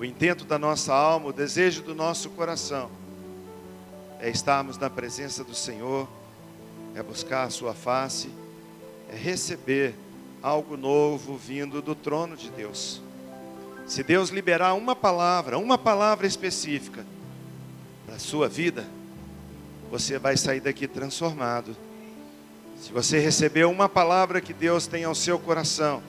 o intento da nossa alma, o desejo do nosso coração é estarmos na presença do Senhor, é buscar a Sua face, é receber algo novo vindo do trono de Deus. Se Deus liberar uma palavra, uma palavra específica para a sua vida, você vai sair daqui transformado. Se você recebeu uma palavra que Deus tem ao seu coração,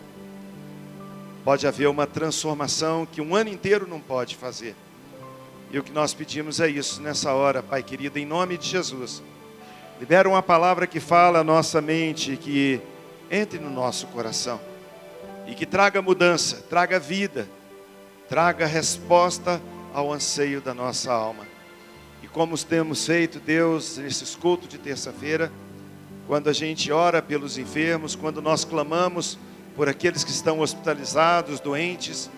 pode haver uma transformação que um ano inteiro não pode fazer. E o que nós pedimos é isso nessa hora, Pai querido, em nome de Jesus. Libera uma palavra que fala a nossa mente, que entre no nosso coração e que traga mudança, traga vida, traga resposta ao anseio da nossa alma. E como temos feito, Deus, nesses cultos de terça-feira, quando a gente ora pelos enfermos, quando nós clamamos por aqueles que estão hospitalizados, doentes,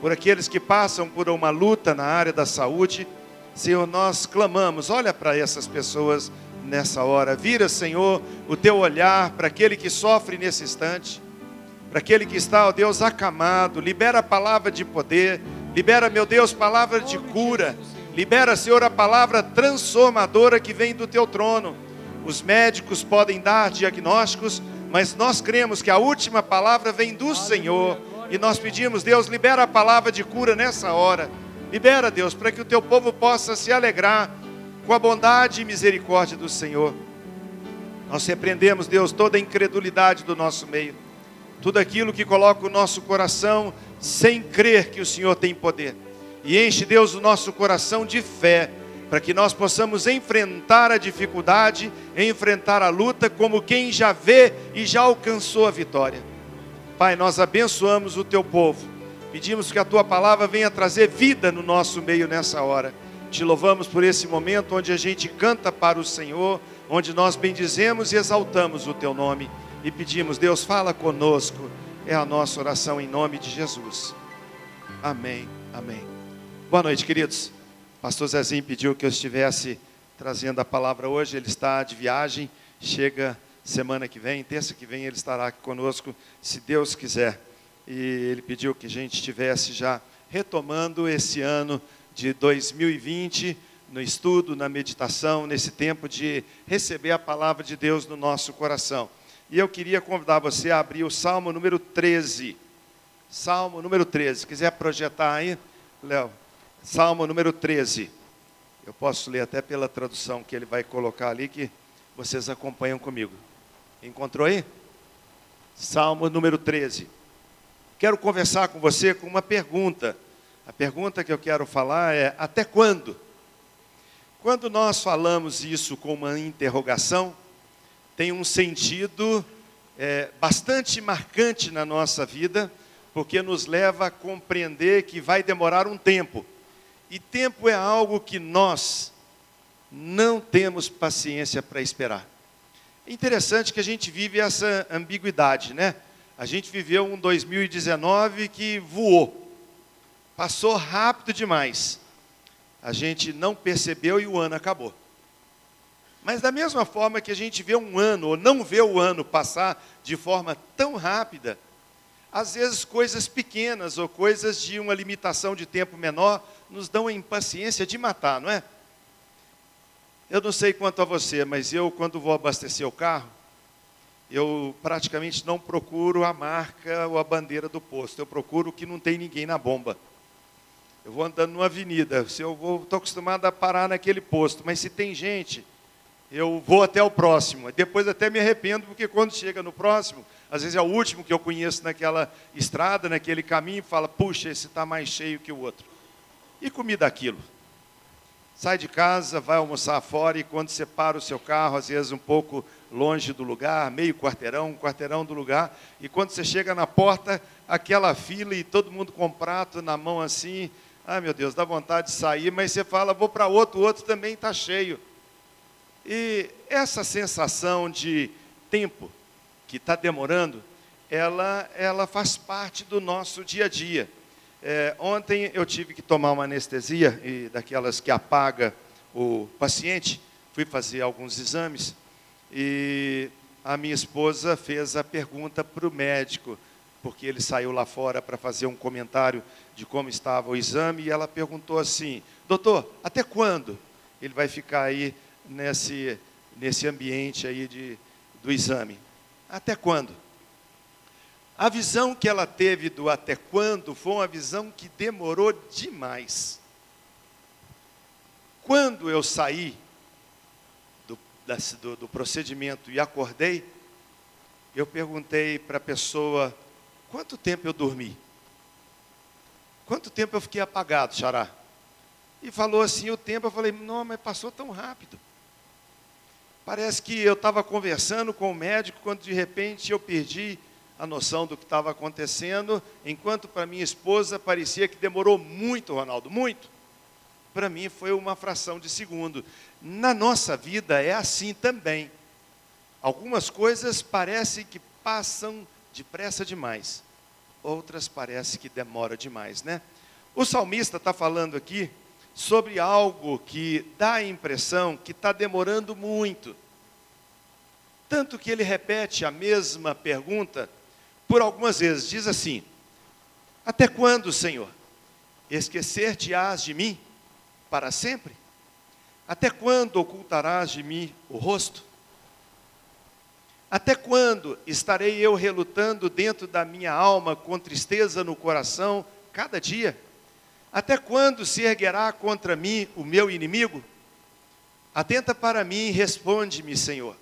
por aqueles que passam por uma luta na área da saúde. Senhor, nós clamamos, olha para essas pessoas nessa hora. Vira, Senhor, o teu olhar para aquele que sofre nesse instante, para aquele que está, ó Deus, acamado. Libera a palavra de poder, libera, meu Deus, palavra de cura. Libera, Senhor, a palavra transformadora que vem do teu trono. Os médicos podem dar diagnósticos, mas nós cremos que a última palavra vem do Senhor e nós pedimos, Deus, libera a palavra de cura nessa hora. Libera, Deus, para que o teu povo possa se alegrar com a bondade e misericórdia do Senhor. Nós repreendemos, Deus, toda a incredulidade do nosso meio. Tudo aquilo que coloca o nosso coração sem crer que o Senhor tem poder. E enche, Deus, o nosso coração de fé, para que nós possamos enfrentar a dificuldade, enfrentar a luta como quem já vê e já alcançou a vitória. Pai, nós abençoamos o teu povo. Pedimos que a tua palavra venha trazer vida no nosso meio nessa hora. Te louvamos por esse momento onde a gente canta para o Senhor, onde nós bendizemos e exaltamos o teu nome. E pedimos, Deus, fala conosco. É a nossa oração em nome de Jesus. Amém. Amém. Boa noite, queridos. Pastor Zezinho pediu que eu estivesse trazendo a palavra hoje. Ele está de viagem, chega semana que vem, terça que vem ele estará aqui conosco, se Deus quiser. E ele pediu que a gente estivesse já retomando esse ano de 2020 no estudo, na meditação, nesse tempo de receber a palavra de Deus no nosso coração. E eu queria convidar você a abrir o Salmo número 13. Salmo número 13. Se quiser projetar aí, Léo. Salmo número 13. Eu posso ler até pela tradução que ele vai colocar ali, que vocês acompanham comigo. Encontrou aí? Salmo número 13. Quero conversar com você com uma pergunta. A pergunta que eu quero falar é: até quando? Quando nós falamos isso com uma interrogação, tem um sentido é, bastante marcante na nossa vida, porque nos leva a compreender que vai demorar um tempo. E tempo é algo que nós não temos paciência para esperar. É interessante que a gente vive essa ambiguidade, né? A gente viveu um 2019 que voou, passou rápido demais. A gente não percebeu e o ano acabou. Mas da mesma forma que a gente vê um ano ou não vê o ano passar de forma tão rápida, às vezes coisas pequenas ou coisas de uma limitação de tempo menor nos dão a impaciência de matar, não é? Eu não sei quanto a você, mas eu, quando vou abastecer o carro, eu praticamente não procuro a marca ou a bandeira do posto. Eu procuro que não tem ninguém na bomba. Eu vou andando numa avenida, se eu vou, estou acostumado a parar naquele posto, mas se tem gente, eu vou até o próximo. Depois até me arrependo, porque quando chega no próximo, às vezes é o último que eu conheço naquela estrada, naquele caminho, fala, puxa, esse está mais cheio que o outro. E comi daquilo. Sai de casa, vai almoçar fora e quando você para o seu carro, às vezes um pouco longe do lugar, meio quarteirão, um quarteirão do lugar, e quando você chega na porta, aquela fila e todo mundo com prato na mão assim, ai meu Deus, dá vontade de sair, mas você fala, vou para outro, o outro também está cheio. E essa sensação de tempo que está demorando, ela, ela faz parte do nosso dia a dia. É, ontem eu tive que tomar uma anestesia, e daquelas que apaga o paciente. Fui fazer alguns exames e a minha esposa fez a pergunta para o médico: porque ele saiu lá fora para fazer um comentário de como estava o exame, e ela perguntou assim: Doutor, até quando ele vai ficar aí nesse, nesse ambiente aí de, do exame? Até quando? A visão que ela teve do até quando foi uma visão que demorou demais. Quando eu saí do, do, do procedimento e acordei, eu perguntei para a pessoa quanto tempo eu dormi. Quanto tempo eu fiquei apagado, Xará? E falou assim o tempo, eu falei, não, mas passou tão rápido. Parece que eu estava conversando com o médico quando de repente eu perdi a noção do que estava acontecendo, enquanto para minha esposa parecia que demorou muito, Ronaldo, muito. Para mim foi uma fração de segundo. Na nossa vida é assim também. Algumas coisas parecem que passam depressa demais, outras parecem que demora demais, né? O salmista está falando aqui sobre algo que dá a impressão que está demorando muito. Tanto que ele repete a mesma pergunta por algumas vezes. Diz assim: Até quando, Senhor? Esquecer-te-ás de mim para sempre? Até quando ocultarás de mim o rosto? Até quando estarei eu relutando dentro da minha alma com tristeza no coração cada dia? Até quando se erguerá contra mim o meu inimigo? Atenta para mim e responde-me, Senhor.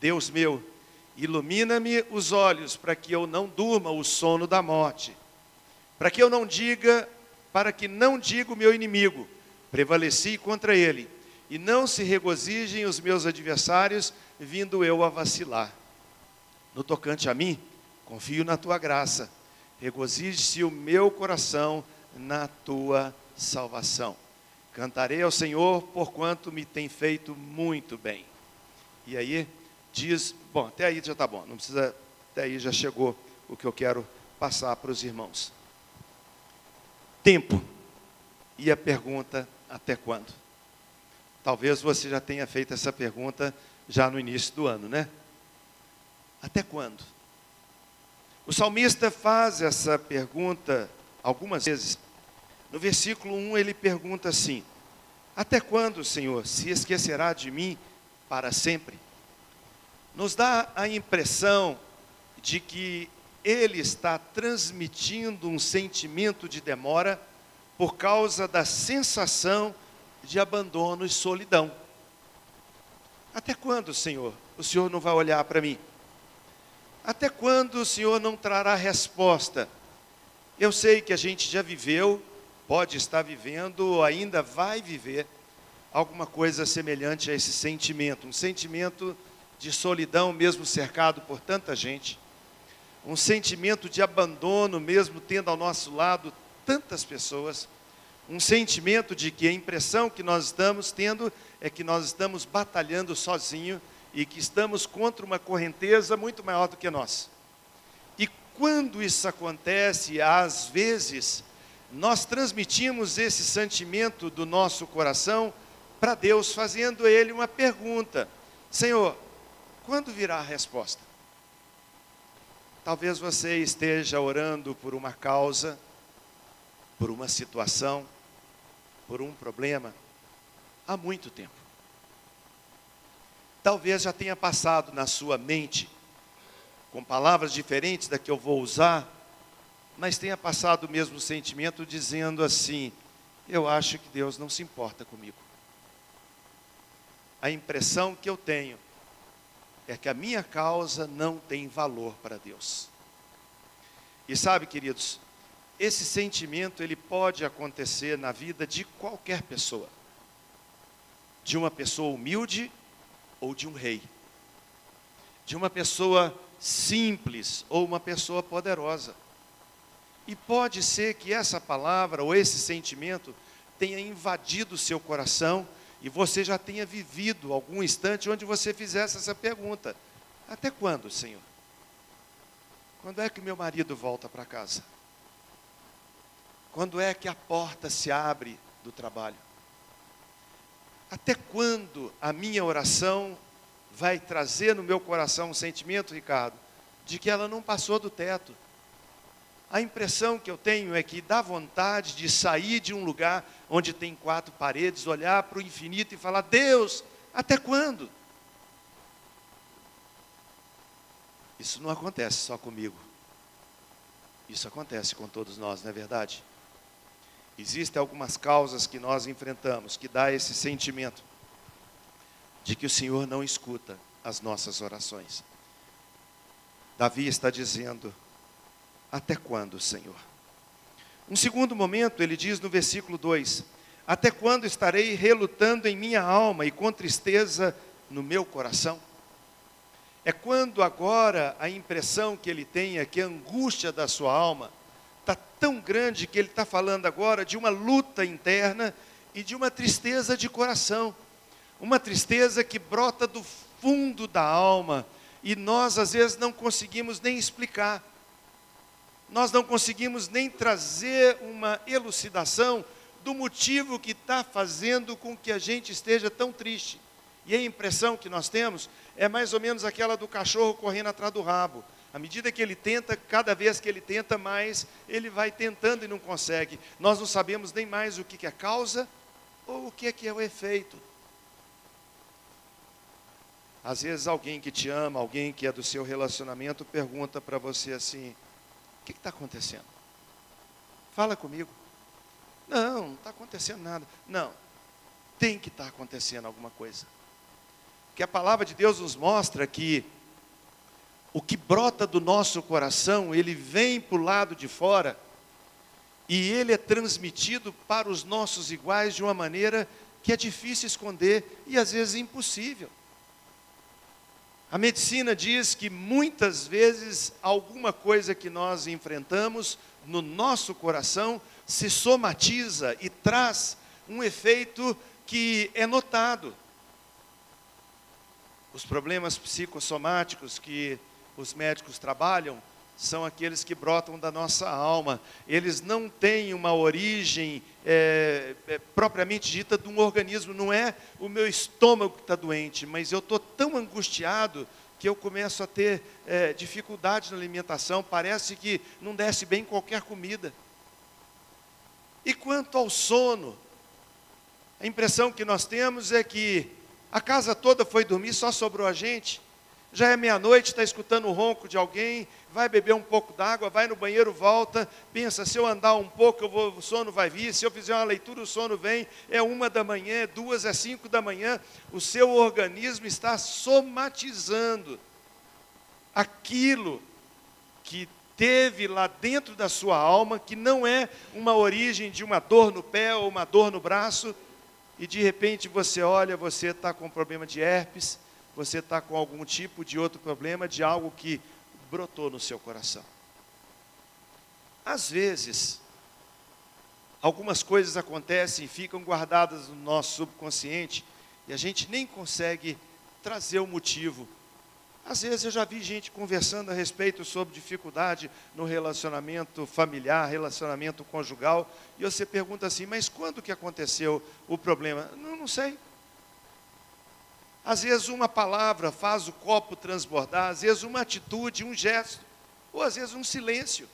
Deus meu, ilumina-me os olhos para que eu não durma o sono da morte, para que eu não diga, para que não diga o meu inimigo, prevaleci contra ele, e não se regozijem os meus adversários, vindo eu a vacilar. No tocante a mim, confio na tua graça, regozije-se o meu coração na tua salvação. Cantarei ao Senhor, porquanto me tem feito muito bem. E aí diz, bom, até aí já está bom, não precisa, até aí já chegou o que eu quero passar para os irmãos. Tempo. E a pergunta, até quando? Talvez você já tenha feito essa pergunta já no início do ano, né? Até quando? O salmista faz essa pergunta algumas vezes. No versículo 1 ele pergunta assim: Até quando, Senhor, se esquecerá de mim para sempre? Nos dá a impressão de que ele está transmitindo um sentimento de demora por causa da sensação de abandono e solidão. Até quando, Senhor, o Senhor não vai olhar para mim? Até quando o Senhor não trará resposta? Eu sei que a gente já viveu, pode estar vivendo, ou ainda vai viver alguma coisa semelhante a esse sentimento, um sentimento de solidão, mesmo cercado por tanta gente, um sentimento de abandono, mesmo tendo ao nosso lado tantas pessoas, um sentimento de que a impressão que nós estamos tendo é que nós estamos batalhando sozinho e que estamos contra uma correnteza muito maior do que nós. E quando isso acontece, às vezes, nós transmitimos esse sentimento do nosso coração para Deus, fazendo Ele uma pergunta: Senhor, quando virá a resposta? Talvez você esteja orando por uma causa, por uma situação, por um problema, há muito tempo talvez já tenha passado na sua mente, com palavras diferentes da que eu vou usar, mas tenha passado o mesmo sentimento dizendo assim: eu acho que Deus não se importa comigo. A impressão que eu tenho é que a minha causa não tem valor para Deus. E sabe, queridos, esse sentimento ele pode acontecer na vida de qualquer pessoa. De uma pessoa humilde ou de um rei, de uma pessoa simples ou uma pessoa poderosa. E pode ser que essa palavra ou esse sentimento tenha invadido o seu coração e você já tenha vivido algum instante onde você fizesse essa pergunta: Até quando, Senhor? Quando é que meu marido volta para casa? Quando é que a porta se abre do trabalho? Até quando a minha oração vai trazer no meu coração um sentimento, Ricardo, de que ela não passou do teto, a impressão que eu tenho é que dá vontade de sair de um lugar onde tem quatro paredes, olhar para o infinito e falar: Deus, até quando? Isso não acontece só comigo. Isso acontece com todos nós, não é verdade? Existem algumas causas que nós enfrentamos que dá esse sentimento de que o Senhor não escuta as nossas orações. Davi está dizendo: Até quando, Senhor? Um segundo momento, ele diz no versículo 2: Até quando estarei relutando em minha alma e com tristeza no meu coração? É quando agora a impressão que ele tem é que a angústia da sua alma está tão grande que ele está falando agora de uma luta interna e de uma tristeza de coração. Uma tristeza que brota do fundo da alma e nós às vezes não conseguimos nem explicar. Nós não conseguimos nem trazer uma elucidação do motivo que está fazendo com que a gente esteja tão triste. E a impressão que nós temos é mais ou menos aquela do cachorro correndo atrás do rabo. À medida que ele tenta, cada vez que ele tenta mais, ele vai tentando e não consegue. Nós não sabemos nem mais o que é causa ou o que é, que é o efeito. Às vezes alguém que te ama, alguém que é do seu relacionamento, pergunta para você assim: o que está acontecendo? Fala comigo. Não, não está acontecendo nada. Não, tem que estar tá acontecendo alguma coisa que a palavra de Deus nos mostra que o que brota do nosso coração, ele vem para o lado de fora e ele é transmitido para os nossos iguais de uma maneira que é difícil esconder e às vezes impossível. A medicina diz que muitas vezes alguma coisa que nós enfrentamos no nosso coração se somatiza e traz um efeito que é notado. Os problemas psicossomáticos que os médicos trabalham são aqueles que brotam da nossa alma. Eles não têm uma origem é, é, propriamente dita de um organismo. Não é o meu estômago que está doente, mas eu estou tão angustiado que eu começo a ter é, dificuldade na alimentação. Parece que não desce bem qualquer comida. E quanto ao sono, a impressão que nós temos é que a casa toda foi dormir, só sobrou a gente. Já é meia-noite, está escutando o ronco de alguém, vai beber um pouco d'água, vai no banheiro, volta, pensa, se eu andar um pouco, vou, o sono vai vir, se eu fizer uma leitura, o sono vem, é uma da manhã, é duas, é cinco da manhã, o seu organismo está somatizando aquilo que teve lá dentro da sua alma, que não é uma origem de uma dor no pé ou uma dor no braço, e de repente você olha, você está com problema de herpes, você está com algum tipo de outro problema, de algo que brotou no seu coração. Às vezes, algumas coisas acontecem e ficam guardadas no nosso subconsciente e a gente nem consegue trazer o motivo às vezes eu já vi gente conversando a respeito sobre dificuldade no relacionamento familiar, relacionamento conjugal, e você pergunta assim: mas quando que aconteceu o problema? Não, não sei. Às vezes uma palavra faz o copo transbordar, às vezes uma atitude, um gesto, ou às vezes um silêncio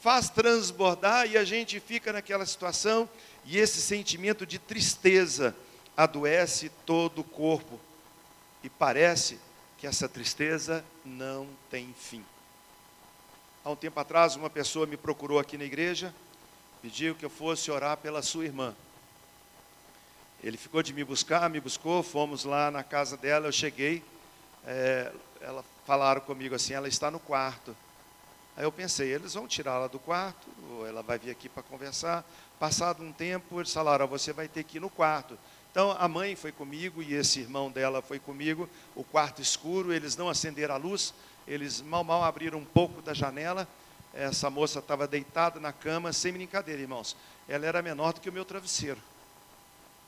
faz transbordar e a gente fica naquela situação e esse sentimento de tristeza adoece todo o corpo e parece que essa tristeza não tem fim. Há um tempo atrás, uma pessoa me procurou aqui na igreja, pediu que eu fosse orar pela sua irmã. Ele ficou de me buscar, me buscou, fomos lá na casa dela, eu cheguei, é, ela falaram comigo assim, ela está no quarto. Aí eu pensei, eles vão tirá-la do quarto, ou ela vai vir aqui para conversar. Passado um tempo, eles falaram, você vai ter que ir no quarto. Então a mãe foi comigo e esse irmão dela foi comigo, o quarto escuro, eles não acenderam a luz, eles mal mal abriram um pouco da janela. Essa moça estava deitada na cama, sem brincadeira, irmãos. Ela era menor do que o meu travesseiro.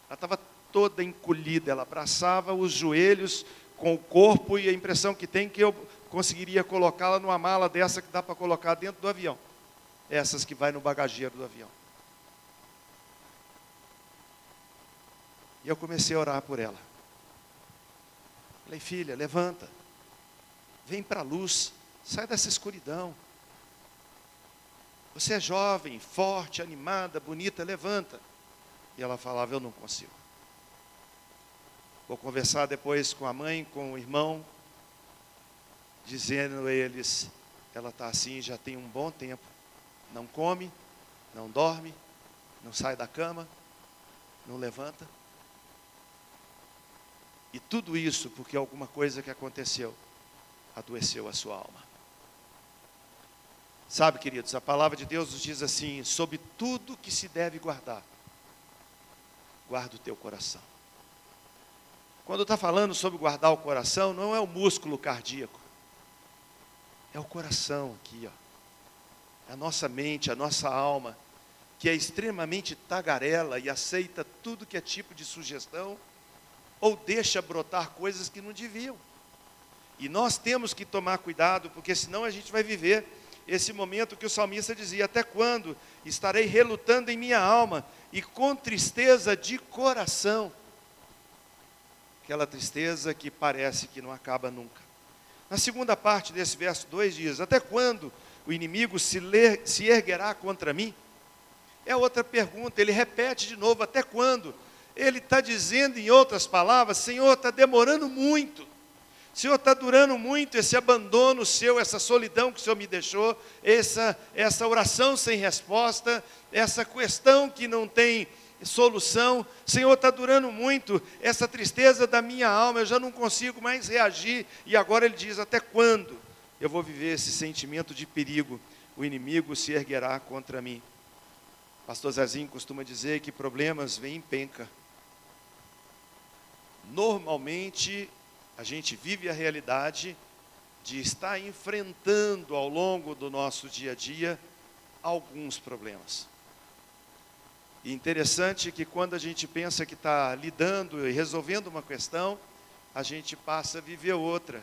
Ela estava toda encolhida, ela abraçava os joelhos com o corpo e a impressão que tem que eu conseguiria colocá-la numa mala dessa que dá para colocar dentro do avião. Essas que vai no bagageiro do avião. E eu comecei a orar por ela. Falei, filha, levanta. Vem para a luz. Sai dessa escuridão. Você é jovem, forte, animada, bonita, levanta. E ela falava: Eu não consigo. Vou conversar depois com a mãe, com o irmão, dizendo a eles: ela está assim já tem um bom tempo. Não come, não dorme, não sai da cama, não levanta. E tudo isso porque alguma coisa que aconteceu adoeceu a sua alma. Sabe, queridos, a palavra de Deus nos diz assim: sobre tudo que se deve guardar, guarda o teu coração. Quando está falando sobre guardar o coração, não é o músculo cardíaco, é o coração aqui, ó. É a nossa mente, a nossa alma, que é extremamente tagarela e aceita tudo que é tipo de sugestão, ou deixa brotar coisas que não deviam. E nós temos que tomar cuidado, porque senão a gente vai viver esse momento que o salmista dizia: Até quando estarei relutando em minha alma e com tristeza de coração? aquela tristeza que parece que não acaba nunca. Na segunda parte desse verso 2 diz: Até quando o inimigo se, ler, se erguerá contra mim? É outra pergunta, ele repete de novo: Até quando? Ele está dizendo em outras palavras: Senhor, está demorando muito. Senhor, está durando muito esse abandono seu, essa solidão que o Senhor me deixou, essa, essa oração sem resposta, essa questão que não tem solução. Senhor, está durando muito essa tristeza da minha alma, eu já não consigo mais reagir. E agora ele diz: Até quando eu vou viver esse sentimento de perigo? O inimigo se erguerá contra mim. Pastor Zezinho costuma dizer que problemas vêm em penca. Normalmente, a gente vive a realidade de estar enfrentando ao longo do nosso dia a dia alguns problemas. E interessante que quando a gente pensa que está lidando e resolvendo uma questão, a gente passa a viver outra.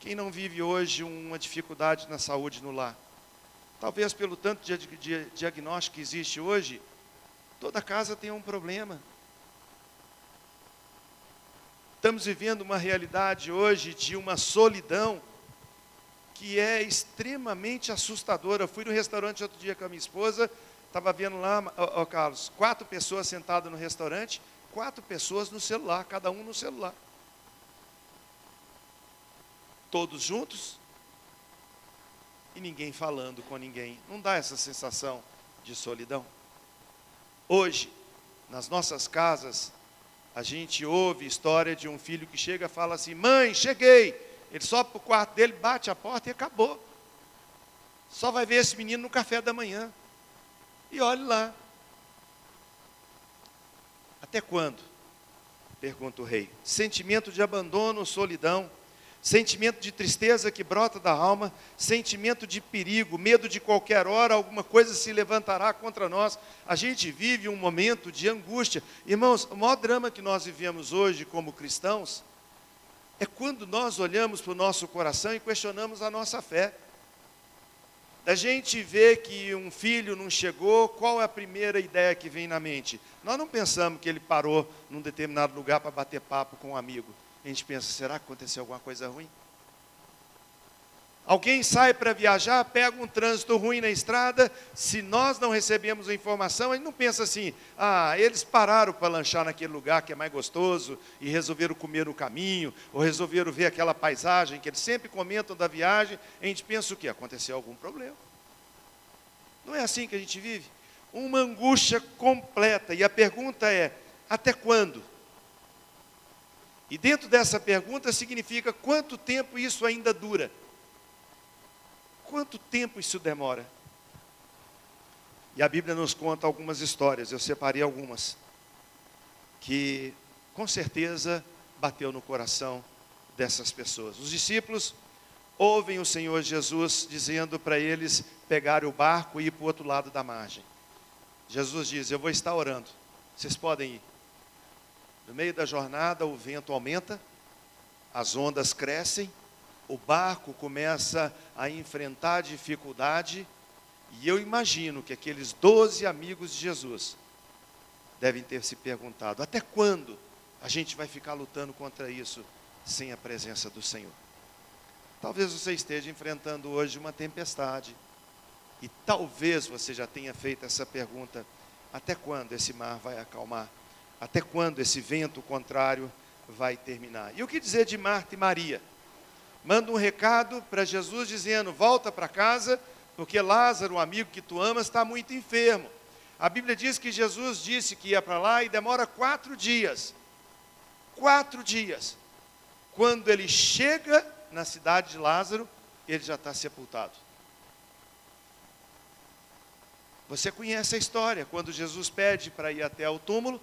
Quem não vive hoje uma dificuldade na saúde no lar? Talvez pelo tanto de, diagnóstico que existe hoje, toda casa tem um problema. Estamos vivendo uma realidade hoje de uma solidão que é extremamente assustadora. Eu fui no restaurante outro dia com a minha esposa Estava vendo lá, ó, Carlos, quatro pessoas sentadas no restaurante, quatro pessoas no celular, cada um no celular. Todos juntos e ninguém falando com ninguém. Não dá essa sensação de solidão? Hoje, nas nossas casas, a gente ouve história de um filho que chega e fala assim: Mãe, cheguei. Ele sobe para o quarto dele, bate a porta e acabou. Só vai ver esse menino no café da manhã. E olhe lá. Até quando? Pergunta o rei. Sentimento de abandono, solidão, sentimento de tristeza que brota da alma, sentimento de perigo, medo de qualquer hora alguma coisa se levantará contra nós. A gente vive um momento de angústia. Irmãos, o maior drama que nós vivemos hoje como cristãos é quando nós olhamos para o nosso coração e questionamos a nossa fé da gente ver que um filho não chegou, qual é a primeira ideia que vem na mente? Nós não pensamos que ele parou num determinado lugar para bater papo com um amigo. A gente pensa, será que aconteceu alguma coisa ruim? Alguém sai para viajar, pega um trânsito ruim na estrada, se nós não recebemos a informação, a gente não pensa assim, ah, eles pararam para lanchar naquele lugar que é mais gostoso e resolveram comer no caminho, ou resolveram ver aquela paisagem que eles sempre comentam da viagem, a gente pensa o que? Aconteceu algum problema. Não é assim que a gente vive? Uma angústia completa, e a pergunta é: até quando? E dentro dessa pergunta significa quanto tempo isso ainda dura? Quanto tempo isso demora? E a Bíblia nos conta algumas histórias, eu separei algumas, que com certeza bateu no coração dessas pessoas. Os discípulos ouvem o Senhor Jesus dizendo para eles pegarem o barco e ir para o outro lado da margem. Jesus diz: Eu vou estar orando, vocês podem ir. No meio da jornada, o vento aumenta, as ondas crescem, o barco começa a enfrentar dificuldade, e eu imagino que aqueles doze amigos de Jesus devem ter se perguntado: até quando a gente vai ficar lutando contra isso sem a presença do Senhor? Talvez você esteja enfrentando hoje uma tempestade, E talvez você já tenha feito essa pergunta: até quando esse mar vai acalmar? Até quando esse vento contrário vai terminar? E o que dizer de Marta e Maria? Manda um recado para Jesus dizendo: volta para casa, porque Lázaro, um amigo que tu amas, está muito enfermo. A Bíblia diz que Jesus disse que ia para lá e demora quatro dias. Quatro dias. Quando ele chega na cidade de Lázaro, ele já está sepultado. Você conhece a história, quando Jesus pede para ir até o túmulo,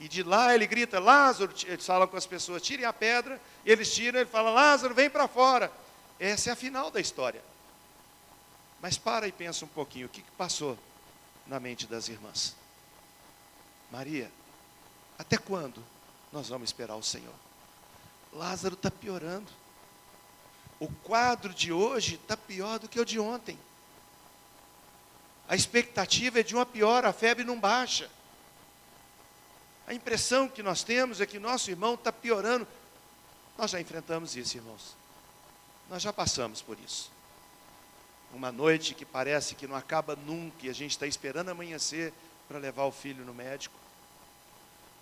e de lá ele grita, Lázaro, eles falam com as pessoas, tirem a pedra, eles tiram, ele fala, Lázaro, vem para fora. Essa é a final da história. Mas para e pensa um pouquinho, o que, que passou na mente das irmãs? Maria, até quando nós vamos esperar o Senhor? Lázaro está piorando. O quadro de hoje está pior do que o de ontem. A expectativa é de uma pior, a febre não baixa. A impressão que nós temos é que nosso irmão está piorando. Nós já enfrentamos isso, irmãos. Nós já passamos por isso. Uma noite que parece que não acaba nunca e a gente está esperando amanhecer para levar o filho no médico.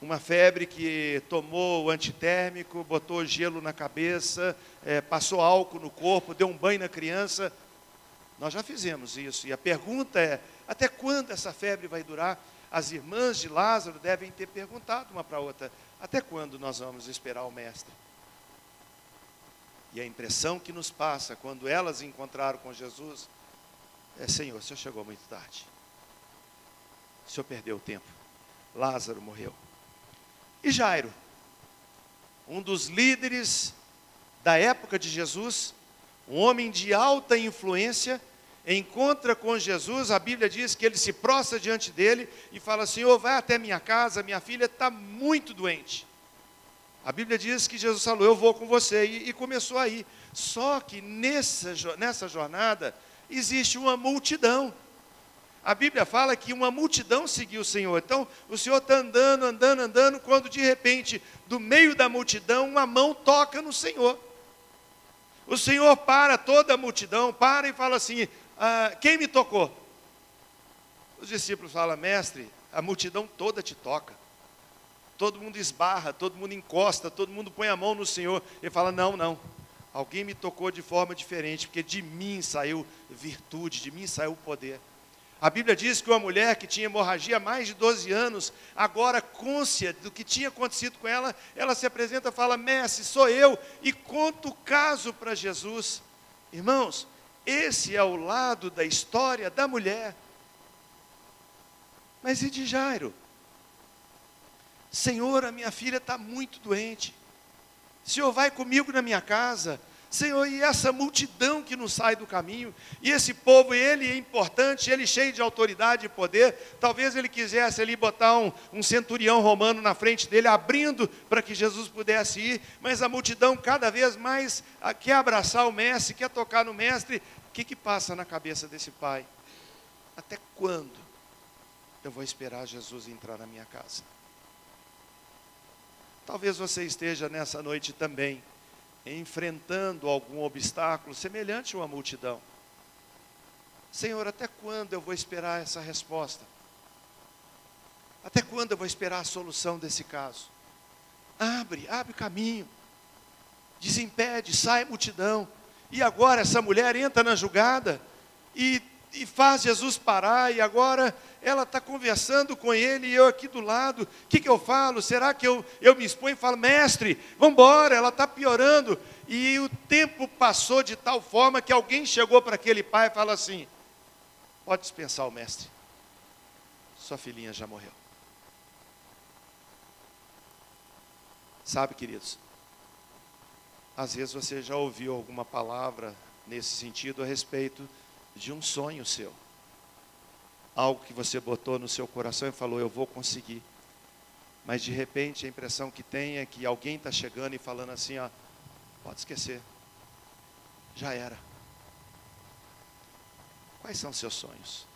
Uma febre que tomou o antitérmico, botou gelo na cabeça, é, passou álcool no corpo, deu um banho na criança. Nós já fizemos isso. E a pergunta é: até quando essa febre vai durar? As irmãs de Lázaro devem ter perguntado uma para a outra: até quando nós vamos esperar o Mestre? E a impressão que nos passa quando elas encontraram com Jesus é: Senhor, o senhor chegou muito tarde. O senhor perdeu o tempo. Lázaro morreu. E Jairo, um dos líderes da época de Jesus, um homem de alta influência, encontra com Jesus, a Bíblia diz que ele se prostra diante dele e fala: Senhor, vai até minha casa, minha filha está muito doente. A Bíblia diz que Jesus falou: Eu vou com você, e, e começou aí. Só que nessa, nessa jornada existe uma multidão. A Bíblia fala que uma multidão seguiu o Senhor. Então, o Senhor está andando, andando, andando, quando de repente, do meio da multidão, uma mão toca no Senhor. O Senhor para toda a multidão, para e fala assim: ah, quem me tocou? Os discípulos falam, mestre, a multidão toda te toca. Todo mundo esbarra, todo mundo encosta, todo mundo põe a mão no Senhor. Ele fala: não, não. Alguém me tocou de forma diferente, porque de mim saiu virtude, de mim saiu poder. A Bíblia diz que uma mulher que tinha hemorragia há mais de 12 anos, agora côncia do que tinha acontecido com ela, ela se apresenta e fala: Mestre, sou eu, e conta o caso para Jesus. Irmãos, esse é o lado da história da mulher. Mas e de Jairo? Senhor, a minha filha está muito doente. Senhor, vai comigo na minha casa. Senhor, e essa multidão que não sai do caminho, e esse povo, ele é importante, ele é cheio de autoridade e poder. Talvez ele quisesse ali botar um, um centurião romano na frente dele, abrindo para que Jesus pudesse ir, mas a multidão cada vez mais quer abraçar o mestre, quer tocar no mestre, que, que passa na cabeça desse pai? Até quando eu vou esperar Jesus entrar na minha casa? Talvez você esteja nessa noite também enfrentando algum obstáculo semelhante a uma multidão. Senhor, até quando eu vou esperar essa resposta? Até quando eu vou esperar a solução desse caso? Abre, abre o caminho. Desimpede, sai multidão. E agora essa mulher entra na julgada e, e faz Jesus parar, e agora ela está conversando com ele e eu aqui do lado. O que, que eu falo? Será que eu, eu me exponho e falo, mestre, vamos embora, ela está piorando. E o tempo passou de tal forma que alguém chegou para aquele pai e fala assim: pode dispensar o mestre, sua filhinha já morreu. Sabe, queridos, às vezes você já ouviu alguma palavra nesse sentido a respeito de um sonho seu. Algo que você botou no seu coração e falou, eu vou conseguir. Mas de repente a impressão que tem é que alguém está chegando e falando assim, ó, pode esquecer. Já era. Quais são seus sonhos?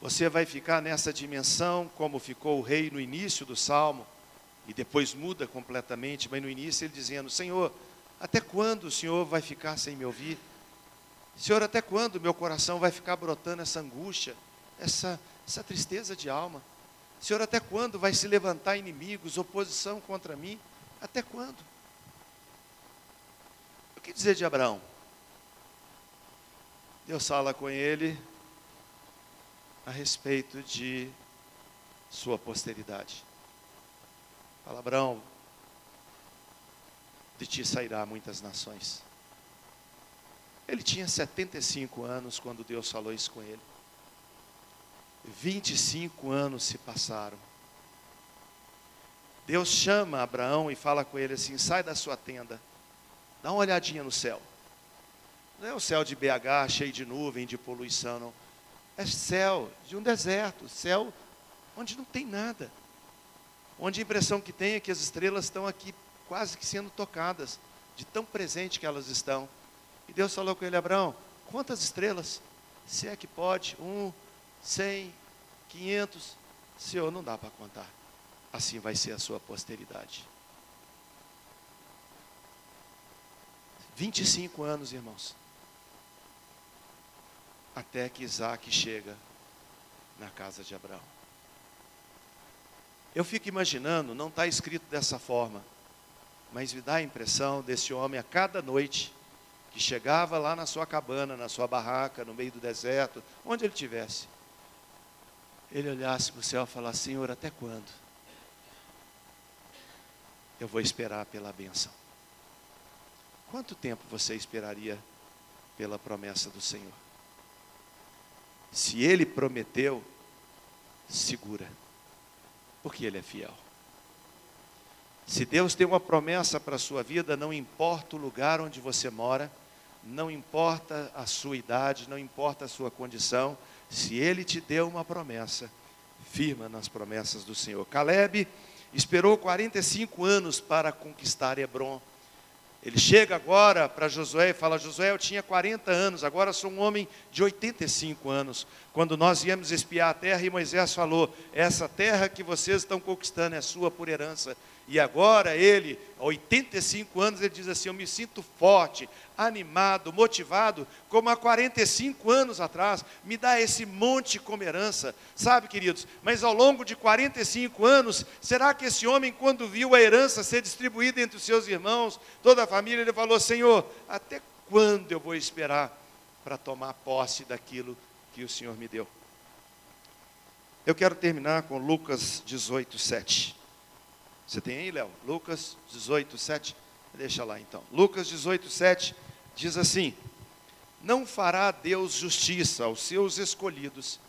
Você vai ficar nessa dimensão como ficou o rei no início do salmo? E depois muda completamente, mas no início ele dizendo: Senhor, até quando o Senhor vai ficar sem me ouvir? Senhor, até quando meu coração vai ficar brotando essa angústia, essa, essa tristeza de alma? Senhor, até quando vai se levantar inimigos, oposição contra mim? Até quando? O que dizer de Abraão? Deus fala com ele a respeito de sua posteridade. Fala, Abraão, de ti sairá muitas nações. Ele tinha 75 anos quando Deus falou isso com ele. 25 anos se passaram. Deus chama Abraão e fala com ele assim: sai da sua tenda, dá uma olhadinha no céu. Não é o céu de BH cheio de nuvem, de poluição, não. É céu de um deserto, céu onde não tem nada. Onde a impressão que tem é que as estrelas estão aqui quase que sendo tocadas, de tão presente que elas estão. E Deus falou com ele, Abraão, quantas estrelas? Se é que pode, um, cem, quinhentos, Senhor, não dá para contar. Assim vai ser a sua posteridade. 25 anos, irmãos. Até que Isaac chega na casa de Abraão. Eu fico imaginando, não está escrito dessa forma, mas me dá a impressão desse homem a cada noite que chegava lá na sua cabana, na sua barraca, no meio do deserto, onde ele estivesse, ele olhasse para o céu e falasse: Senhor, até quando? Eu vou esperar pela benção. Quanto tempo você esperaria pela promessa do Senhor? Se Ele prometeu, segura, porque Ele é fiel. Se Deus tem uma promessa para a sua vida, não importa o lugar onde você mora, não importa a sua idade, não importa a sua condição, se Ele te deu uma promessa, firma nas promessas do Senhor. Caleb esperou 45 anos para conquistar Hebron. Ele chega agora para Josué e fala: Josué, eu tinha 40 anos, agora sou um homem de 85 anos. Quando nós viemos espiar a terra, e Moisés falou: Essa terra que vocês estão conquistando é sua por herança. E agora ele, a 85 anos, ele diz assim: Eu me sinto forte, animado, motivado, como há 45 anos atrás. Me dá esse monte como herança, sabe, queridos? Mas ao longo de 45 anos, será que esse homem, quando viu a herança ser distribuída entre os seus irmãos, toda a família, ele falou: Senhor, até quando eu vou esperar para tomar posse daquilo que o Senhor me deu? Eu quero terminar com Lucas 18, 7. Você tem aí, Léo? Lucas 18, 7. Deixa lá então. Lucas 18, 7 diz assim: Não fará Deus justiça aos seus escolhidos,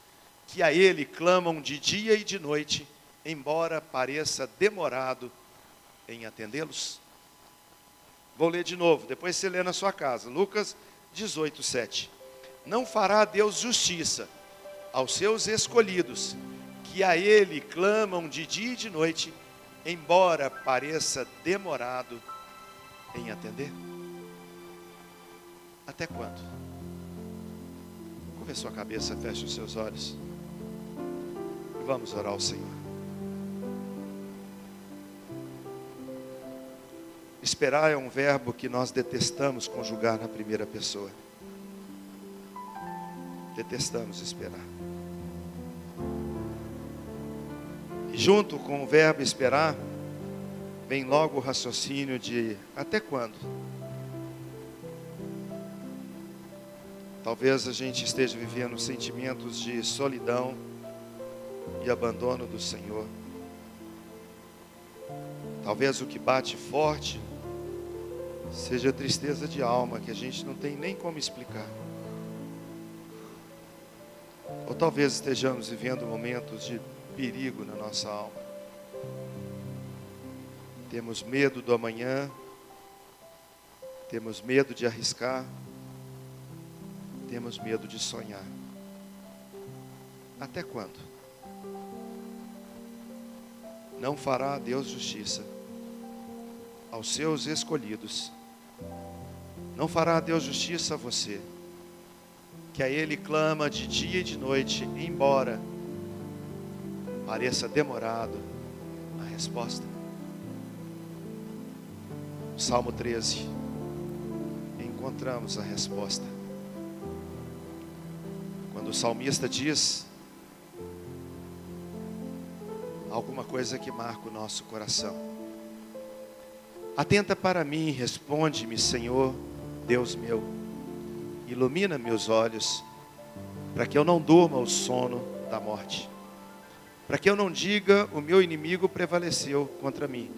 que a Ele clamam de dia e de noite, embora pareça demorado em atendê-los? Vou ler de novo, depois você lê na sua casa. Lucas 18, 7. Não fará Deus justiça aos seus escolhidos, que a Ele clamam de dia e de noite, embora pareça demorado em atender? Até quando? Curva sua cabeça, feche os seus olhos. E vamos orar ao Senhor. Esperar é um verbo que nós detestamos conjugar na primeira pessoa. Detestamos esperar. junto com o verbo esperar, vem logo o raciocínio de até quando? Talvez a gente esteja vivendo sentimentos de solidão e abandono do Senhor. Talvez o que bate forte seja tristeza de alma que a gente não tem nem como explicar. Talvez estejamos vivendo momentos de perigo na nossa alma. Temos medo do amanhã, temos medo de arriscar, temos medo de sonhar. Até quando? Não fará Deus justiça aos seus escolhidos. Não fará Deus justiça a você, que a Ele clama de dia e de noite, embora pareça demorado a resposta. Salmo 13. Encontramos a resposta. Quando o salmista diz alguma coisa que marca o nosso coração. Atenta para mim, responde-me, Senhor, Deus meu. Ilumina meus olhos, para que eu não durma o sono da morte. Para que eu não diga, o meu inimigo prevaleceu contra mim.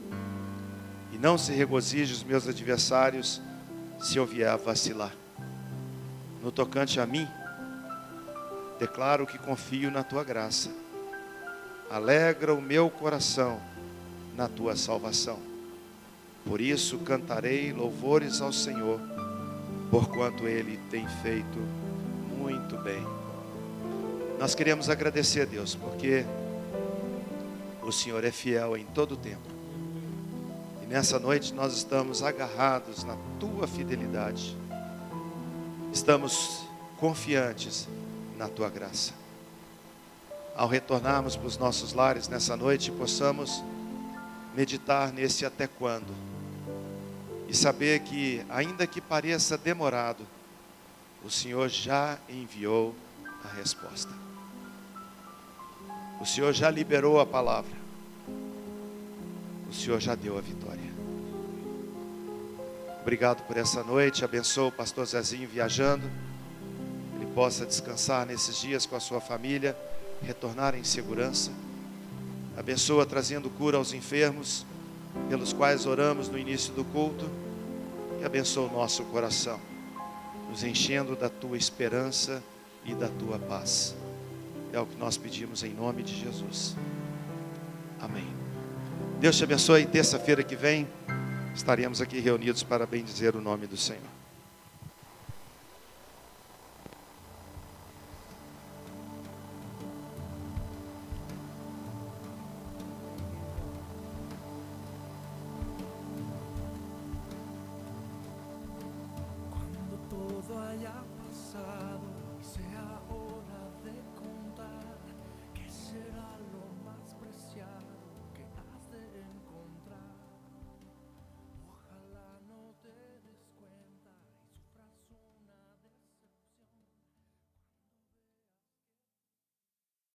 E não se regozije os meus adversários, se eu vier a vacilar. No tocante a mim, declaro que confio na tua graça alegra o meu coração na tua salvação. Por isso cantarei louvores ao Senhor, porquanto ele tem feito muito bem. Nós queremos agradecer a Deus, porque o Senhor é fiel em todo o tempo. E nessa noite nós estamos agarrados na tua fidelidade. Estamos confiantes na tua graça ao retornarmos para os nossos lares nessa noite, possamos meditar nesse até quando e saber que, ainda que pareça demorado, o Senhor já enviou a resposta. O Senhor já liberou a palavra. O Senhor já deu a vitória. Obrigado por essa noite. Abençoa o pastor Zezinho viajando. Ele possa descansar nesses dias com a sua família retornar em segurança. Abençoa trazendo cura aos enfermos, pelos quais oramos no início do culto. E abençoa o nosso coração, nos enchendo da tua esperança e da tua paz. É o que nós pedimos em nome de Jesus. Amém. Deus te abençoe. Terça-feira que vem estaremos aqui reunidos para bendizer o nome do Senhor.